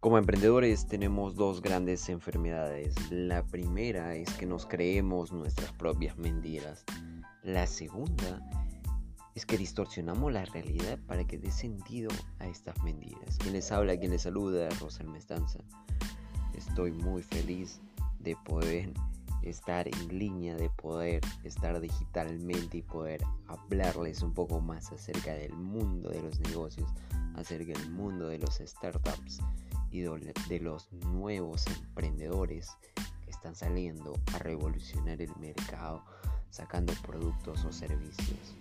Como emprendedores tenemos dos grandes enfermedades. La primera es que nos creemos nuestras propias mentiras. La segunda es que distorsionamos la realidad para que dé sentido a estas mentiras. Quien les habla, quien les saluda, Rosal Mestanza. Estoy muy feliz de poder estar en línea, de poder estar digitalmente y poder hablarles un poco más acerca del mundo de los negocios, acerca del mundo de los startups y de los nuevos emprendedores que están saliendo a revolucionar el mercado sacando productos o servicios.